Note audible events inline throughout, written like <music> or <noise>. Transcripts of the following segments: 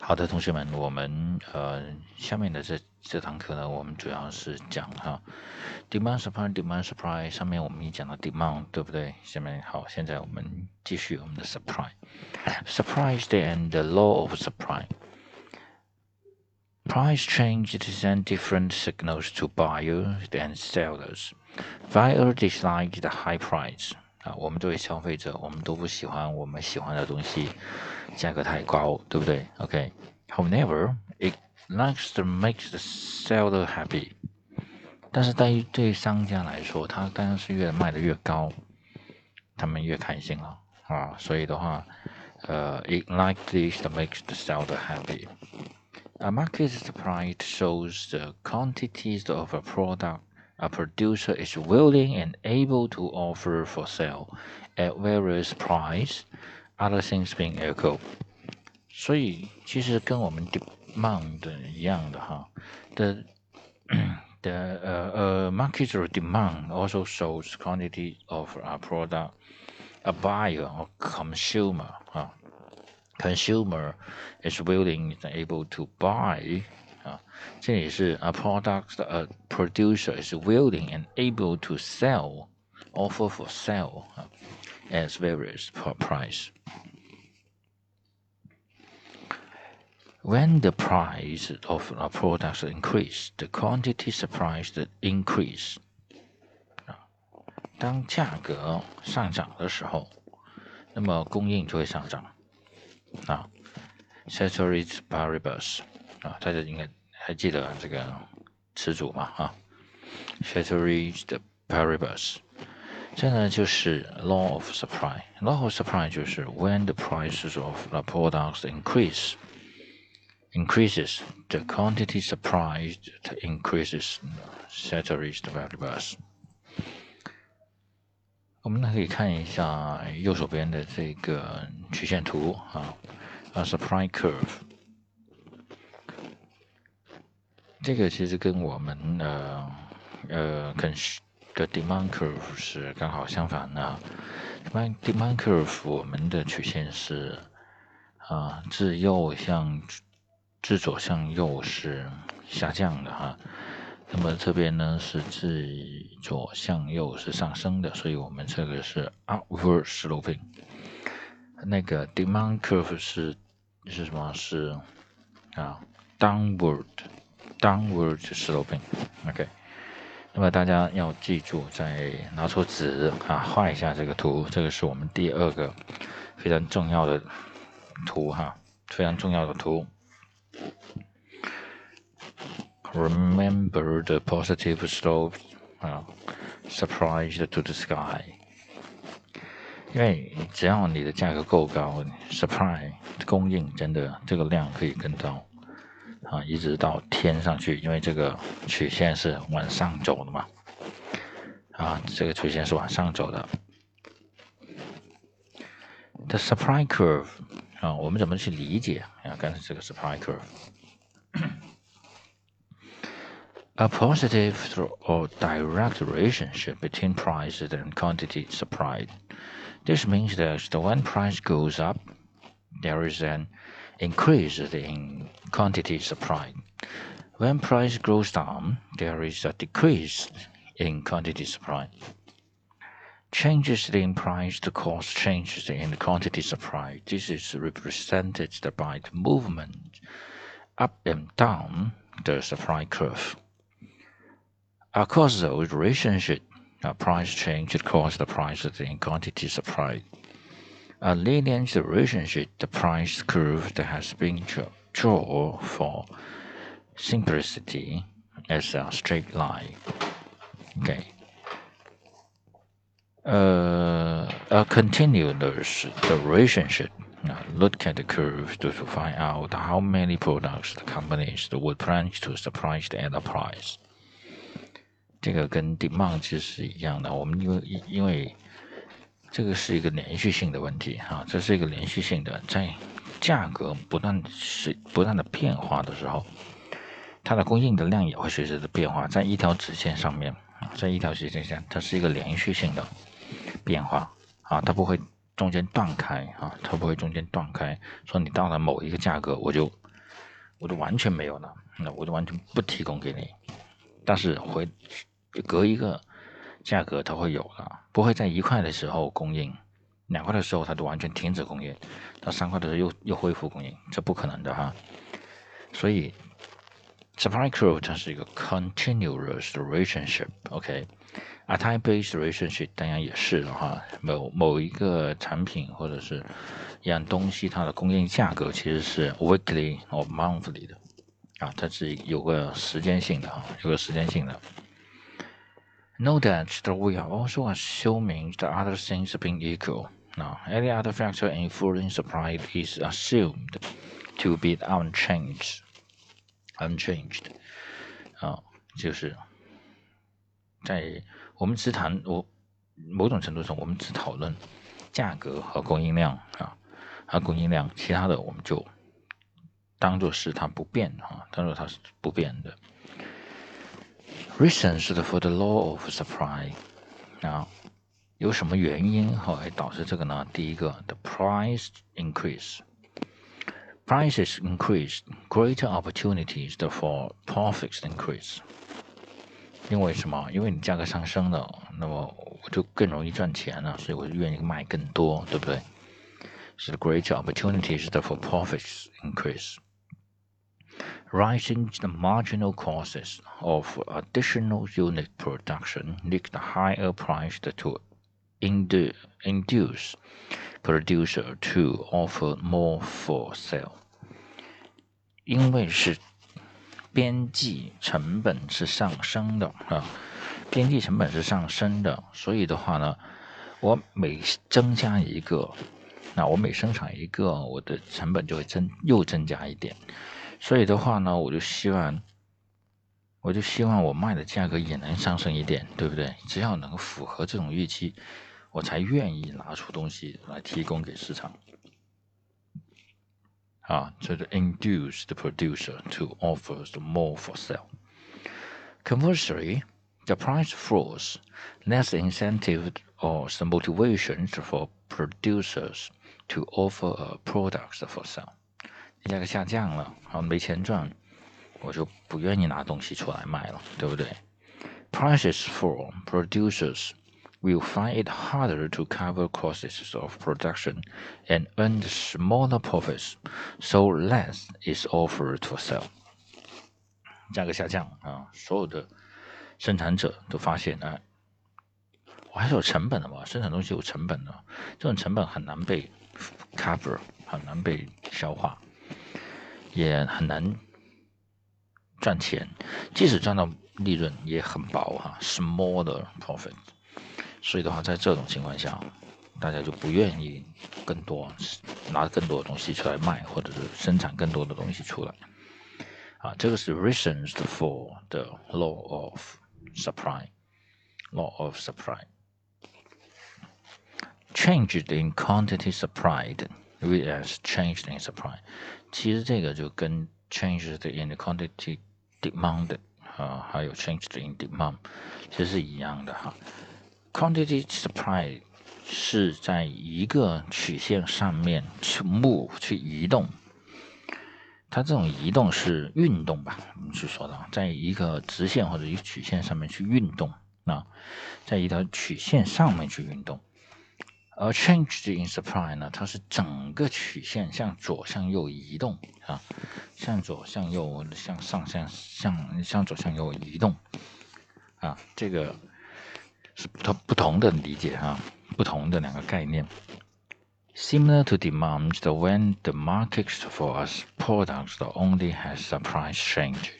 好的，同学们，我们呃下面的这这堂课呢，我们主要是讲哈，demand supply demand supply 上面我们已讲到 demand 对不对？下面好，现在我们继续我们的 supply，supply and the law of supply。Price change send different signals to buyers and sellers. Buyer dislike the high price. 啊，我们作为消费者，我们都不喜欢我们喜欢的东西价格太高，对不对？OK，However, it likes to make the seller happy。但是对于对商家来说，他当然是越卖的越高，他们越开心了啊。所以的话，呃，it likes this to make the seller happy。A market supply shows the quantities of a product a producer is willing and able to offer for sale at various price, other things being equal。所以其实跟我们 demand 一样的哈，the <coughs> the 呃呃 market demand also shows quantity of a product a buyer or consumer 啊 consumer is willing and able to buy 啊，这里是 a product a producer is willing and able to sell offer for sale 啊，at various price。When the price of a product increase, the quantity supplied increase。啊，当价格上涨的时候，那么供应就会上涨。啊，ceteris paribus 啊，大家应该还记得这个词组吗？啊，ceteris paribus，这呢就是 law of supply。law of supply 就是 when the prices of the products increase increases the quantity supplied increases ceteris paribus。我们呢可以看一下右手边的这个曲线图啊，啊，supply curve。 这个其实跟我们呃呃跟的 demand curve 是刚好相反的。demand demand curve 我们的曲线是啊自右向自左向右是下降的哈。那么这边呢是自左向右是上升的，所以我们这个是 upward sloping。那个 demand curve 是是什么？是啊 downward。Downward sloping，OK。那么大家要记住，再拿出纸啊，画一下这个图。这个是我们第二个非常重要的图哈，非常重要的图。Remember the positive slope 啊，surprised to the sky。因为只要你的价格够高，supply 供应真的这个量可以更高。啊，一直到天上去，因为这个曲线是往上走的嘛。啊，这个曲线是往上走的。The supply curve 啊，我们怎么去理解啊？刚才这个 supply curve。A positive or direct relationship between price and quantity supplied. This means that the when price goes up, there is an increase in quantity supplied. When price goes down, there is a decrease in quantity supplied. Changes in price to cause changes in quantity supply. This is represented by the movement up and down the supply curve. Across those relationship, a price change causes the price in quantity supply a linear relationship, the price curve that has been drawn for simplicity as a straight line. Okay. Uh, a continuous relationship. Now look at the curve to find out how many products the companies would plan to supply at a price. 这个跟 demand 其实是一样的。我们因为因为 这个是一个连续性的问题啊，这是一个连续性的，在价格不断是不断的变化的时候，它的供应的量也会随着的变化，在一条直线上面，在一条直线下，它是一个连续性的变化啊，它不会中间断开啊，它不会中间断开，说你到了某一个价格，我就我就完全没有了，那我就完全不提供给你。但是回隔一个价格它会有了，不会在一块的时候供应，两块的时候它就完全停止供应，到三块的时候又又恢复供应，这不可能的哈。所以 supply curve 它是一个 continuous relationship，OK。啊，time-based relationship 当然也是了哈。某某一个产品或者是一样东西，它的供应价格其实是 weekly or monthly 的啊，它是有个时间性的哈，有个时间性的。Note that that we are also assuming the other things being equal. Now, any other factor influencing supply is assumed to be unchanged. Unchanged 啊，就是在我们只谈我某种程度上，我们只讨论价格和供应量啊，和供应量，其他的我们就当做是它不变啊，当做它是不变的。 Reasons for the law of supply 啊，有什么原因后来导致这个呢？第一个，the price increase，prices increase，greater opportunities for profits increase。因为什么？因为你价格上升了，那么我就更容易赚钱了，所以我就愿意卖更多，对不对？是 greater opportunities for profits increase. Rising the marginal costs of additional unit production lead the higher price to induce producer to offer more for sale. 因为是边际成本是上升的啊，边际成本是上升的，所以的话呢，我每增加一个，那我每生产一个，我的成本就会增又增加一点， 所以的话呢，我就希望，我就希望我卖的价格也能上升一点，对不对？只要能符合这种预期，我才愿意拿出东西来提供给市场。uh, to induce the producer to offer more for sale. Conversely, the price falls, less incentive or some motivation for producers to offer products for sale. 价格下降了，好没钱赚，我就不愿意拿东西出来卖了，对不对？Prices for producers will find it harder to cover costs of production and earn smaller profits, so less is offered to sell 价格下降啊，所有的生产者都发现啊，我还是有成本的嘛，生产东西有成本的，这种成本很难被 cover，很难被消化，也很难赚钱，即使赚到利润也很薄哈，small 的 profit。所以的话，在这种情况下，大家就不愿意更多拿更多的东西出来卖，或者是生产更多的东西出来。啊，这个是 reasons for the law of supply。law of supply changed in quantity supplied as changed in supply。其实这个就跟 changes in the quantity demand 啊，还有 changed in demand 其实是一样的哈。Quantity supply 是在一个曲线上面去 move 去移动，它这种移动是运动吧？我们去说的，在一个直线或者一个曲线上面去运动啊，在一条曲线上面去运动。而 change in supply 呢，它是整个曲线向左向右移动啊，向左向右向上向向向左向右移动啊，这个。是不同不同的理解啊，不同的两个概念。Similar to demand, when the market for us products only has a price change,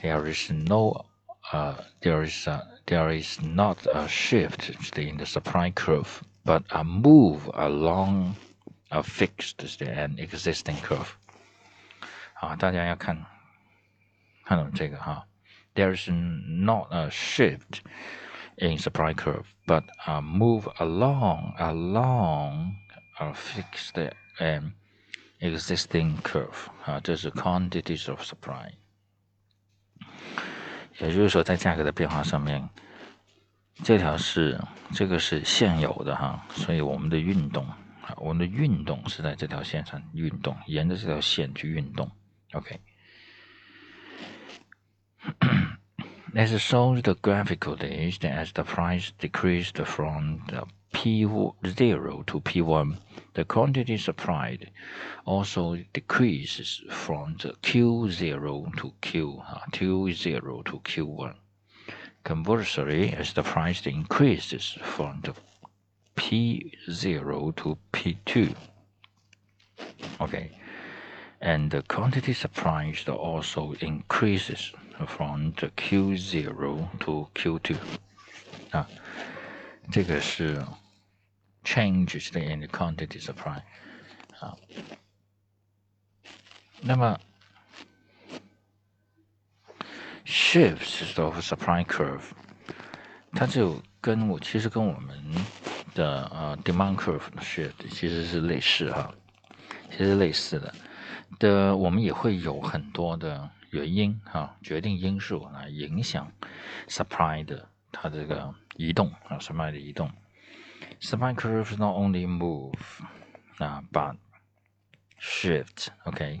there is no, there is a, there is not a shift in the supply curve, but a move along a fixed and existing curve. 好，大家要看看懂这个哈。There is not a shift in supply curve, but uh, move along along a fixed and existing curve 啊，这是 quantities of supply。 也就是说，在价格的变化上面，这条是这个是现有的哈，所以我们的运动啊，我们的运动是在这条线上运动，沿着这条线去运动 OK。<coughs> As shown graphically, as the price decreased from the P0 to P1, the quantity supplied also decreases from the Q0 to Q, uh, Q0 to Q1. Conversely, as the price increases from the P0 to P2, okay, and the quantity supplied also increases from the Q0 to Q2 啊，这个是 changes in the quantity supply 啊。那么 shifts of supply curve，它就跟我其实跟我们的呃 demand curve 的 shift 其实是类似哈，其实类似的的，我们也会有很多的。原因哈，决定因素来影响 supply 的它这个移动啊，supply 的移动。Supply curves not only move uh, but shift okay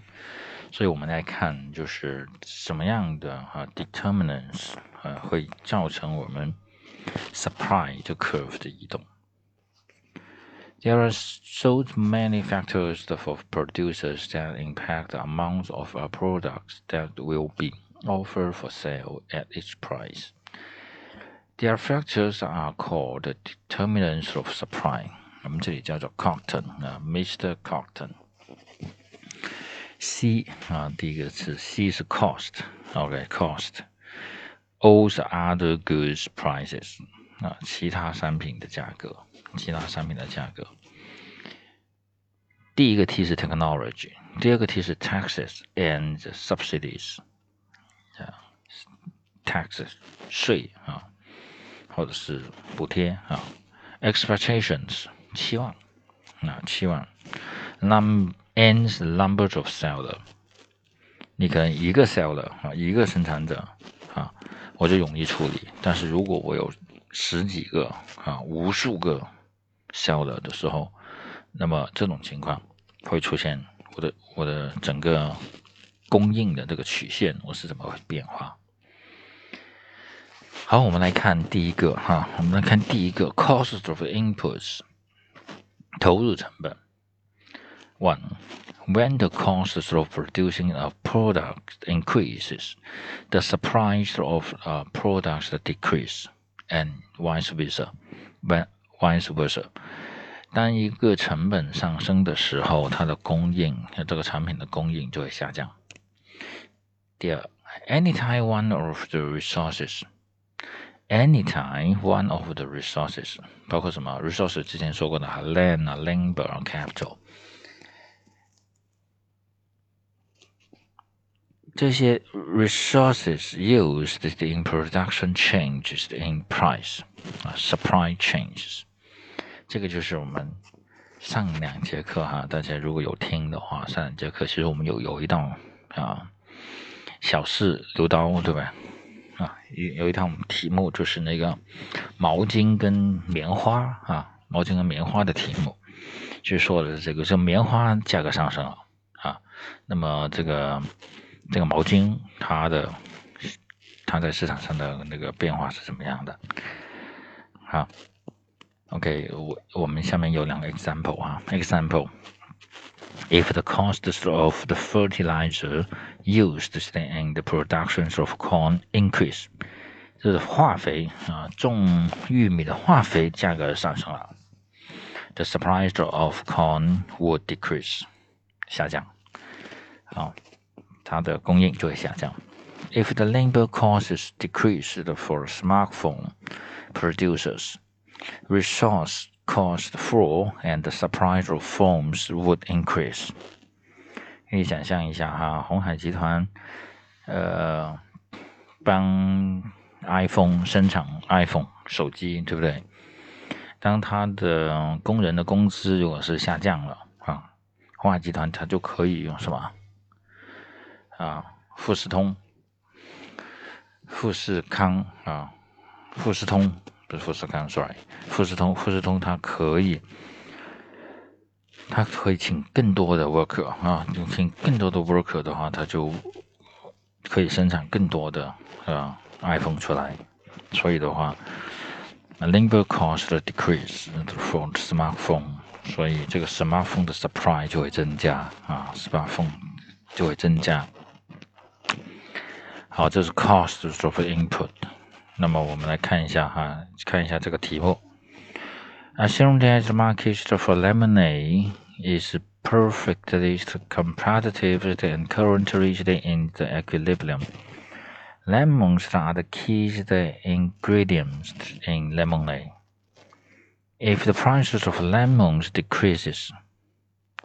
so 啊、uh,，but shift。OK，所以我们来看就是什么样的啊 determinants 啊会造成我们 supply to curve There are so many factors for producers that impact the amount of a product that will be offered for sale at its price. Their factors are called determinants of supply. 我们这里叫做 Cotton 啊，Mr. Cotton。C 啊，第一个词 C 是 cost，OK，cost。O 是 other goods prices 啊，其他商品的价格。其他商品的价格。第一个 T 是 technology，第二个 T 是 taxes and subsidies，啊，taxes 税啊， 或者是补贴啊，expectations 期望啊期望。Num ends number of seller，你可能一个 seller 啊一个生产者啊，我就容易处理，但是如果我有十几个啊无数个 seller 的时候，那么这种情况会出现我的我的整个供应的这个曲线，我是怎么变化？好，我们来看第一个哈，我们来看第一个 cost of inputs 投入成本。One, when the cost of producing a product increases, the supply of a product decrease, and vice versa. When vice versa，当一个成本上升的时候，它的供应，这个产品的供应就会下降。第二，anytime one of the resources，anytime one of the resources，包括什么 resources？之前说过的，land 啊，labor 啊，capital，这些 resources used in production changes in price，啊，supply changes。这个就是我们上两节课哈，大家如果有听的话，上两节课其实我们有有一道啊小试留刀，对吧？ 啊，有有一套题目就是那个毛巾跟棉花啊，毛巾跟棉花的题目，就说的这个这棉花价格上升了啊，那么这个这个毛巾它的它在市场上的那个变化是怎么样的？好。OK，我我们下面有两个 example 啊，example。If the cost of the fertilizer used in the production of corn increase，就是化肥啊，种玉米的化肥价格上升了，the supply of corn would decrease，下降，好，它的供应就会下降。If the labor costs decreased for smartphone producers resource cost fall and the supply of phones would increase。 可以想象一下哈，红海集团，呃，帮 iPhone 生产 iPhone 手机，对不对？当他的工人的工资如果是下降了啊，红海集团它就可以用什么啊？富士通、富士康啊，富士通。不是富士康，sorry，富士通，富士通它可以他可以请更多的 worker 啊，就请更多的 worker 的话，他就可以生产更多的啊 iPhone 出来。所以的话，labor cost decrease for smartphone，所以这个 smartphone 的 supply 就会增加啊，smartphone 就会增加。好，这是 cost of input。那么我们来看一下哈，看一下这个题目。Assume that the market for lemonade is perfectly competitive and currently in the equilibrium. Lemons are the key ingredients in lemonade. If the prices of lemons decreases,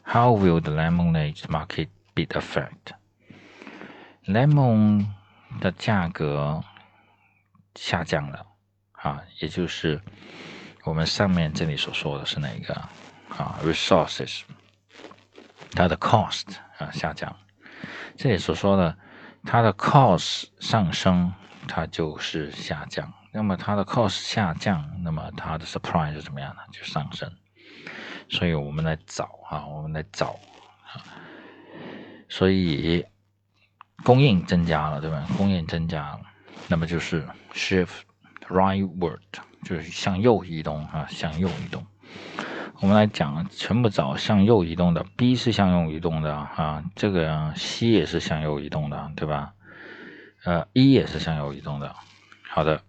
how will the lemonade market be affected? Lemon 的价格下降了，啊，也就是 我们上面这里所说的是哪个啊？resources，它的 cost 啊下降，这里所说的它的 cost 上升，它就是下降。那么它的 cost 下降，那么它的 supply 是怎么样呢？就上升。所以我们来找啊，我们来找啊，所以供应增加了，对吧？供应增加了，那么就是 shift rightward。就是向右移动啊，向右移动。我们来讲，全部找向右移动的。B 是向右移动的啊，这个 C 也是向右移动的，对吧？呃，E 也是向右移动的。好的，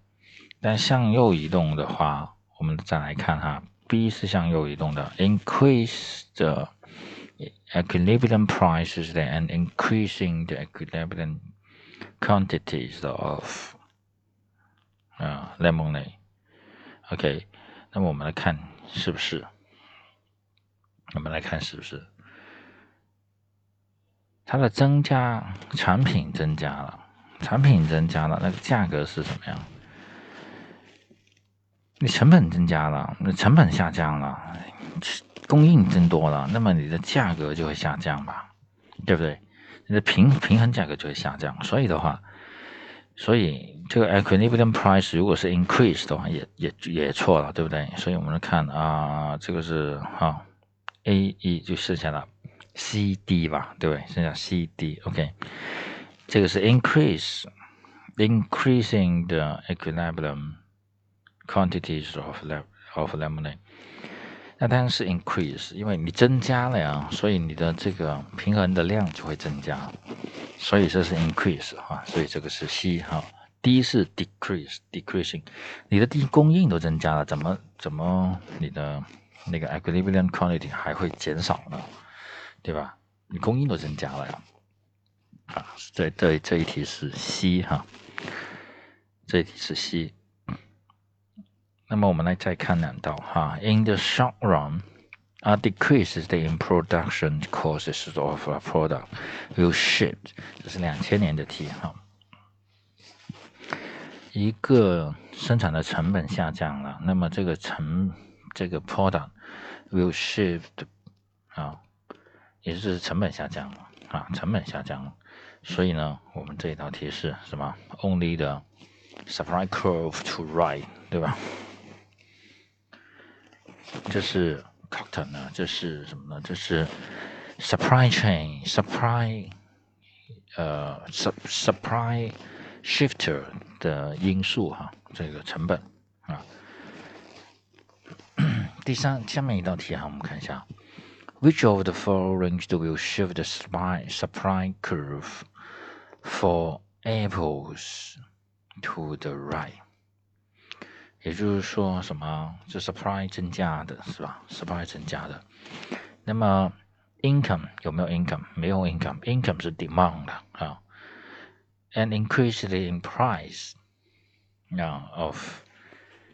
但向右移动的话，我们再来看哈，B 是向右移动的，increase the equilibrium prices and increasing the equilibrium quantities of 啊，lemonade。OK，那么我们来看是不是？我们来看是不是？它的增加，产品增加了，产品增加了，那个价格是怎么样？你成本增加了，那成本下降了，供应增多了，那么你的价格就会下降吧？对不对？你的平平衡价格就会下降，所以的话。所以这个 equilibrium price 如果是 increase 的话，也也也错了，对不对？所以我们来看啊，这个是哈 A E 就剩下了 C D 吧，对不对？剩下 C D OK，这个是 increase increasing the equilibrium quantities of le-of lemonade。那当然是 increase，因为你增加了呀，所以你的这个平衡的量就会增加，所以这是 increase 哈，所以这个是 C 哈。D 是 decrease，decreasing，你的地供应都增加了，怎么怎么你的那个 equilibrium quantity 还会减少呢？对吧？你供应都增加了呀，啊，这这这一题是 C 哈，这一题是 C。那么我们来再看两道哈。In the short run, a decrease the in production costs of a product will shift。这是两千年的题哈。一个生产的成本下降了，那么这个成这个 product will shift 啊，也就是成本下降了啊，成本下降了。所以呢，我们这一道题是什么？Only the supply curve to right，对吧？这是 Cotton 呢？这是什么呢？这是 supply chain supply 呃 supply shifter 的因素哈，这个成本啊。第三，下面一道题哈，我们看一下，Which <coughs> of the following will shift the supply supply curve for apples to the right？ 也就是说，什么？这 supply 增加的是吧？supply 增加的。那么 income 有没有 income？没有 income，income 是 demand 啊。And increased in price 啊 of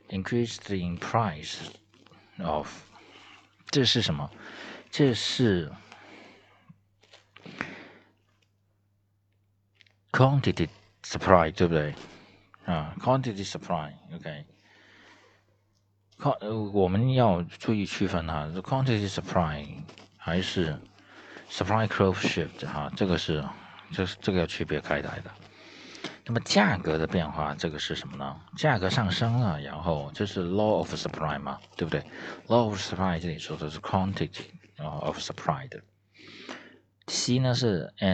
increased in price of 这是什么？这是 quantity supply 对不对？啊，quantity supply，OK。 呃，我们要注意区分哈，quantity supply 还是 supply curve shift 哈，这个是，这是这个要区别开来的。那么价格的变化，这个是什么呢？价格上升了，然后这是 law of supply 嘛，对不对？law of supply 这里说的是 quantity of supply 的。C 呢是 n